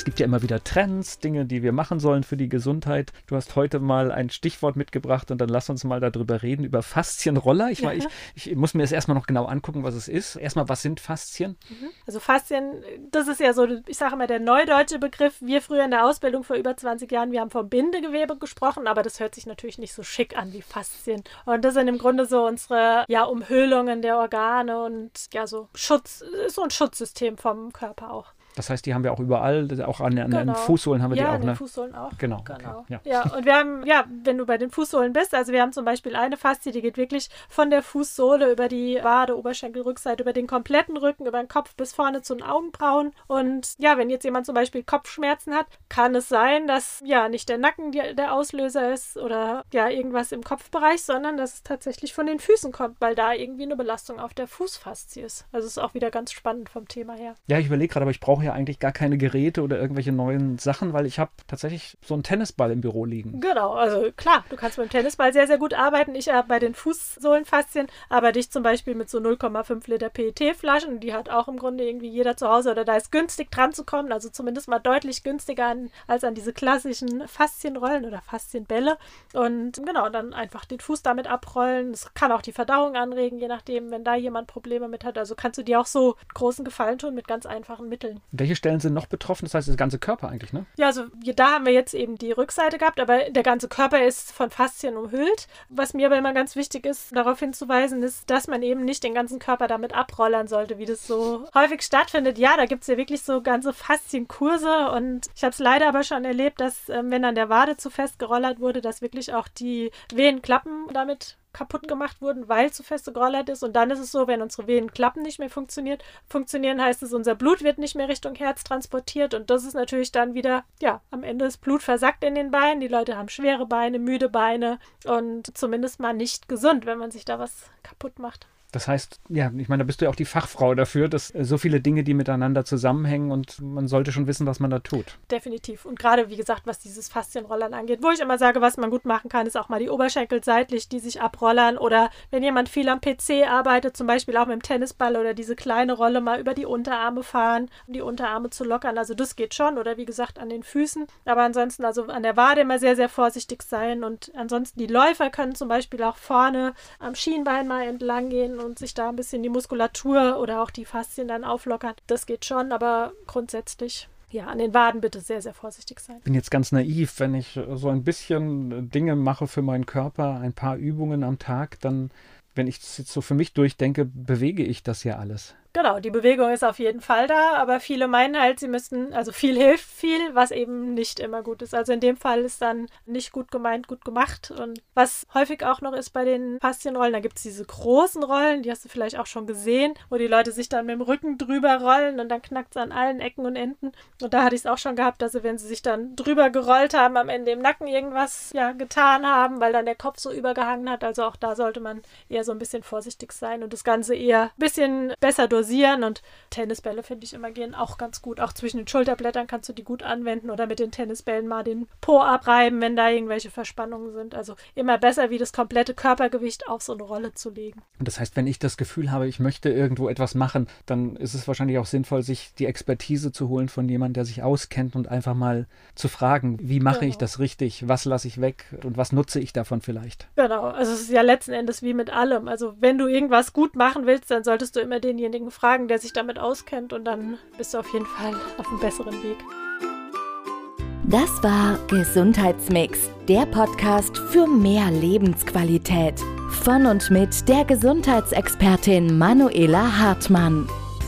Es gibt ja immer wieder Trends, Dinge, die wir machen sollen für die Gesundheit. Du hast heute mal ein Stichwort mitgebracht und dann lass uns mal darüber reden, über Faszienroller. Ich, ja. ich, ich muss mir das erstmal noch genau angucken, was es ist. Erstmal, was sind Faszien? Mhm. Also Faszien, das ist ja so, ich sage immer der neudeutsche Begriff. Wir früher in der Ausbildung vor über 20 Jahren, wir haben vom Bindegewebe gesprochen, aber das hört sich natürlich nicht so schick an wie Faszien. Und das sind im Grunde so unsere ja, Umhüllungen der Organe und ja, so Schutz, so ein Schutzsystem vom Körper auch. Das heißt, die haben wir auch überall, auch an, an genau. den Fußsohlen haben wir ja, die auch. Ja, an den ne? Fußsohlen auch. Genau. genau. Okay. Ja. ja, und wir haben, ja, wenn du bei den Fußsohlen bist, also wir haben zum Beispiel eine Faszie, die geht wirklich von der Fußsohle über die Wade, Oberschenkel, Rückseite, über den kompletten Rücken, über den Kopf bis vorne zu den Augenbrauen. Und ja, wenn jetzt jemand zum Beispiel Kopfschmerzen hat, kann es sein, dass ja nicht der Nacken der Auslöser ist oder ja irgendwas im Kopfbereich, sondern dass es tatsächlich von den Füßen kommt, weil da irgendwie eine Belastung auf der Fußfaszie ist. Also ist auch wieder ganz spannend vom Thema her. Ja, ich überlege gerade, aber ich brauche ja eigentlich gar keine Geräte oder irgendwelche neuen Sachen, weil ich habe tatsächlich so einen Tennisball im Büro liegen. Genau, also klar, du kannst mit dem Tennisball sehr, sehr gut arbeiten. Ich habe bei den Fußsohlenfaszien arbeite ich zum Beispiel mit so 0,5 Liter PET-Flaschen. Die hat auch im Grunde irgendwie jeder zu Hause oder da ist günstig dran zu kommen, also zumindest mal deutlich günstiger an, als an diese klassischen Faszienrollen oder Faszienbälle. Und genau, dann einfach den Fuß damit abrollen. Das kann auch die Verdauung anregen, je nachdem, wenn da jemand Probleme mit hat. Also kannst du dir auch so großen Gefallen tun mit ganz einfachen Mitteln. Welche Stellen sind noch betroffen? Das heißt, der ganze Körper eigentlich, ne? Ja, also da haben wir jetzt eben die Rückseite gehabt, aber der ganze Körper ist von Faszien umhüllt. Was mir aber immer ganz wichtig ist, darauf hinzuweisen, ist, dass man eben nicht den ganzen Körper damit abrollern sollte, wie das so häufig stattfindet. Ja, da gibt es ja wirklich so ganze Faszienkurse und ich habe es leider aber schon erlebt, dass ähm, wenn an der Wade zu fest gerollert wurde, dass wirklich auch die Venenklappen damit kaputt gemacht wurden, weil zu feste gerollert ist. Und dann ist es so, wenn unsere Venenklappen nicht mehr funktioniert, funktionieren heißt es, unser Blut wird nicht mehr Richtung Herz transportiert. Und das ist natürlich dann wieder, ja, am Ende das Blut versackt in den Beinen. Die Leute haben schwere Beine, müde Beine und zumindest mal nicht gesund, wenn man sich da was kaputt macht. Das heißt, ja, ich meine, da bist du ja auch die Fachfrau dafür, dass so viele Dinge, die miteinander zusammenhängen und man sollte schon wissen, was man da tut. Definitiv. Und gerade, wie gesagt, was dieses Faszienrollern angeht, wo ich immer sage, was man gut machen kann, ist auch mal die Oberschenkel seitlich, die sich abrollern oder wenn jemand viel am PC arbeitet, zum Beispiel auch mit dem Tennisball oder diese kleine Rolle mal über die Unterarme fahren, um die Unterarme zu lockern. Also das geht schon oder wie gesagt an den Füßen. Aber ansonsten also an der Wade immer sehr, sehr vorsichtig sein und ansonsten die Läufer können zum Beispiel auch vorne am Schienbein mal entlang gehen und sich da ein bisschen die Muskulatur oder auch die Faszien dann auflockern. Das geht schon, aber grundsätzlich ja, an den Waden bitte sehr, sehr vorsichtig sein. Ich bin jetzt ganz naiv, wenn ich so ein bisschen Dinge mache für meinen Körper, ein paar Übungen am Tag, dann, wenn ich es jetzt so für mich durchdenke, bewege ich das ja alles. Genau, die Bewegung ist auf jeden Fall da, aber viele meinen halt, sie müssten, also viel hilft viel, was eben nicht immer gut ist. Also in dem Fall ist dann nicht gut gemeint, gut gemacht. Und was häufig auch noch ist bei den Faszienrollen, da gibt es diese großen Rollen, die hast du vielleicht auch schon gesehen, wo die Leute sich dann mit dem Rücken drüber rollen und dann knackt es an allen Ecken und Enden. Und da hatte ich es auch schon gehabt, dass sie, wenn sie sich dann drüber gerollt haben, am Ende im Nacken irgendwas ja getan haben, weil dann der Kopf so übergehangen hat. Also auch da sollte man eher so ein bisschen vorsichtig sein und das Ganze eher ein bisschen besser durch dosieren und Tennisbälle finde ich immer gehen auch ganz gut. Auch zwischen den Schulterblättern kannst du die gut anwenden oder mit den Tennisbällen mal den Po abreiben, wenn da irgendwelche Verspannungen sind. Also immer besser, wie das komplette Körpergewicht auf so eine Rolle zu legen. Und das heißt, wenn ich das Gefühl habe, ich möchte irgendwo etwas machen, dann ist es wahrscheinlich auch sinnvoll, sich die Expertise zu holen von jemandem, der sich auskennt und einfach mal zu fragen, wie mache genau. ich das richtig, was lasse ich weg und was nutze ich davon vielleicht. Genau, also es ist ja letzten Endes wie mit allem. Also wenn du irgendwas gut machen willst, dann solltest du immer denjenigen fragen, der sich damit auskennt und dann bist du auf jeden Fall auf einem besseren Weg. Das war Gesundheitsmix, der Podcast für mehr Lebensqualität. Von und mit der Gesundheitsexpertin Manuela Hartmann.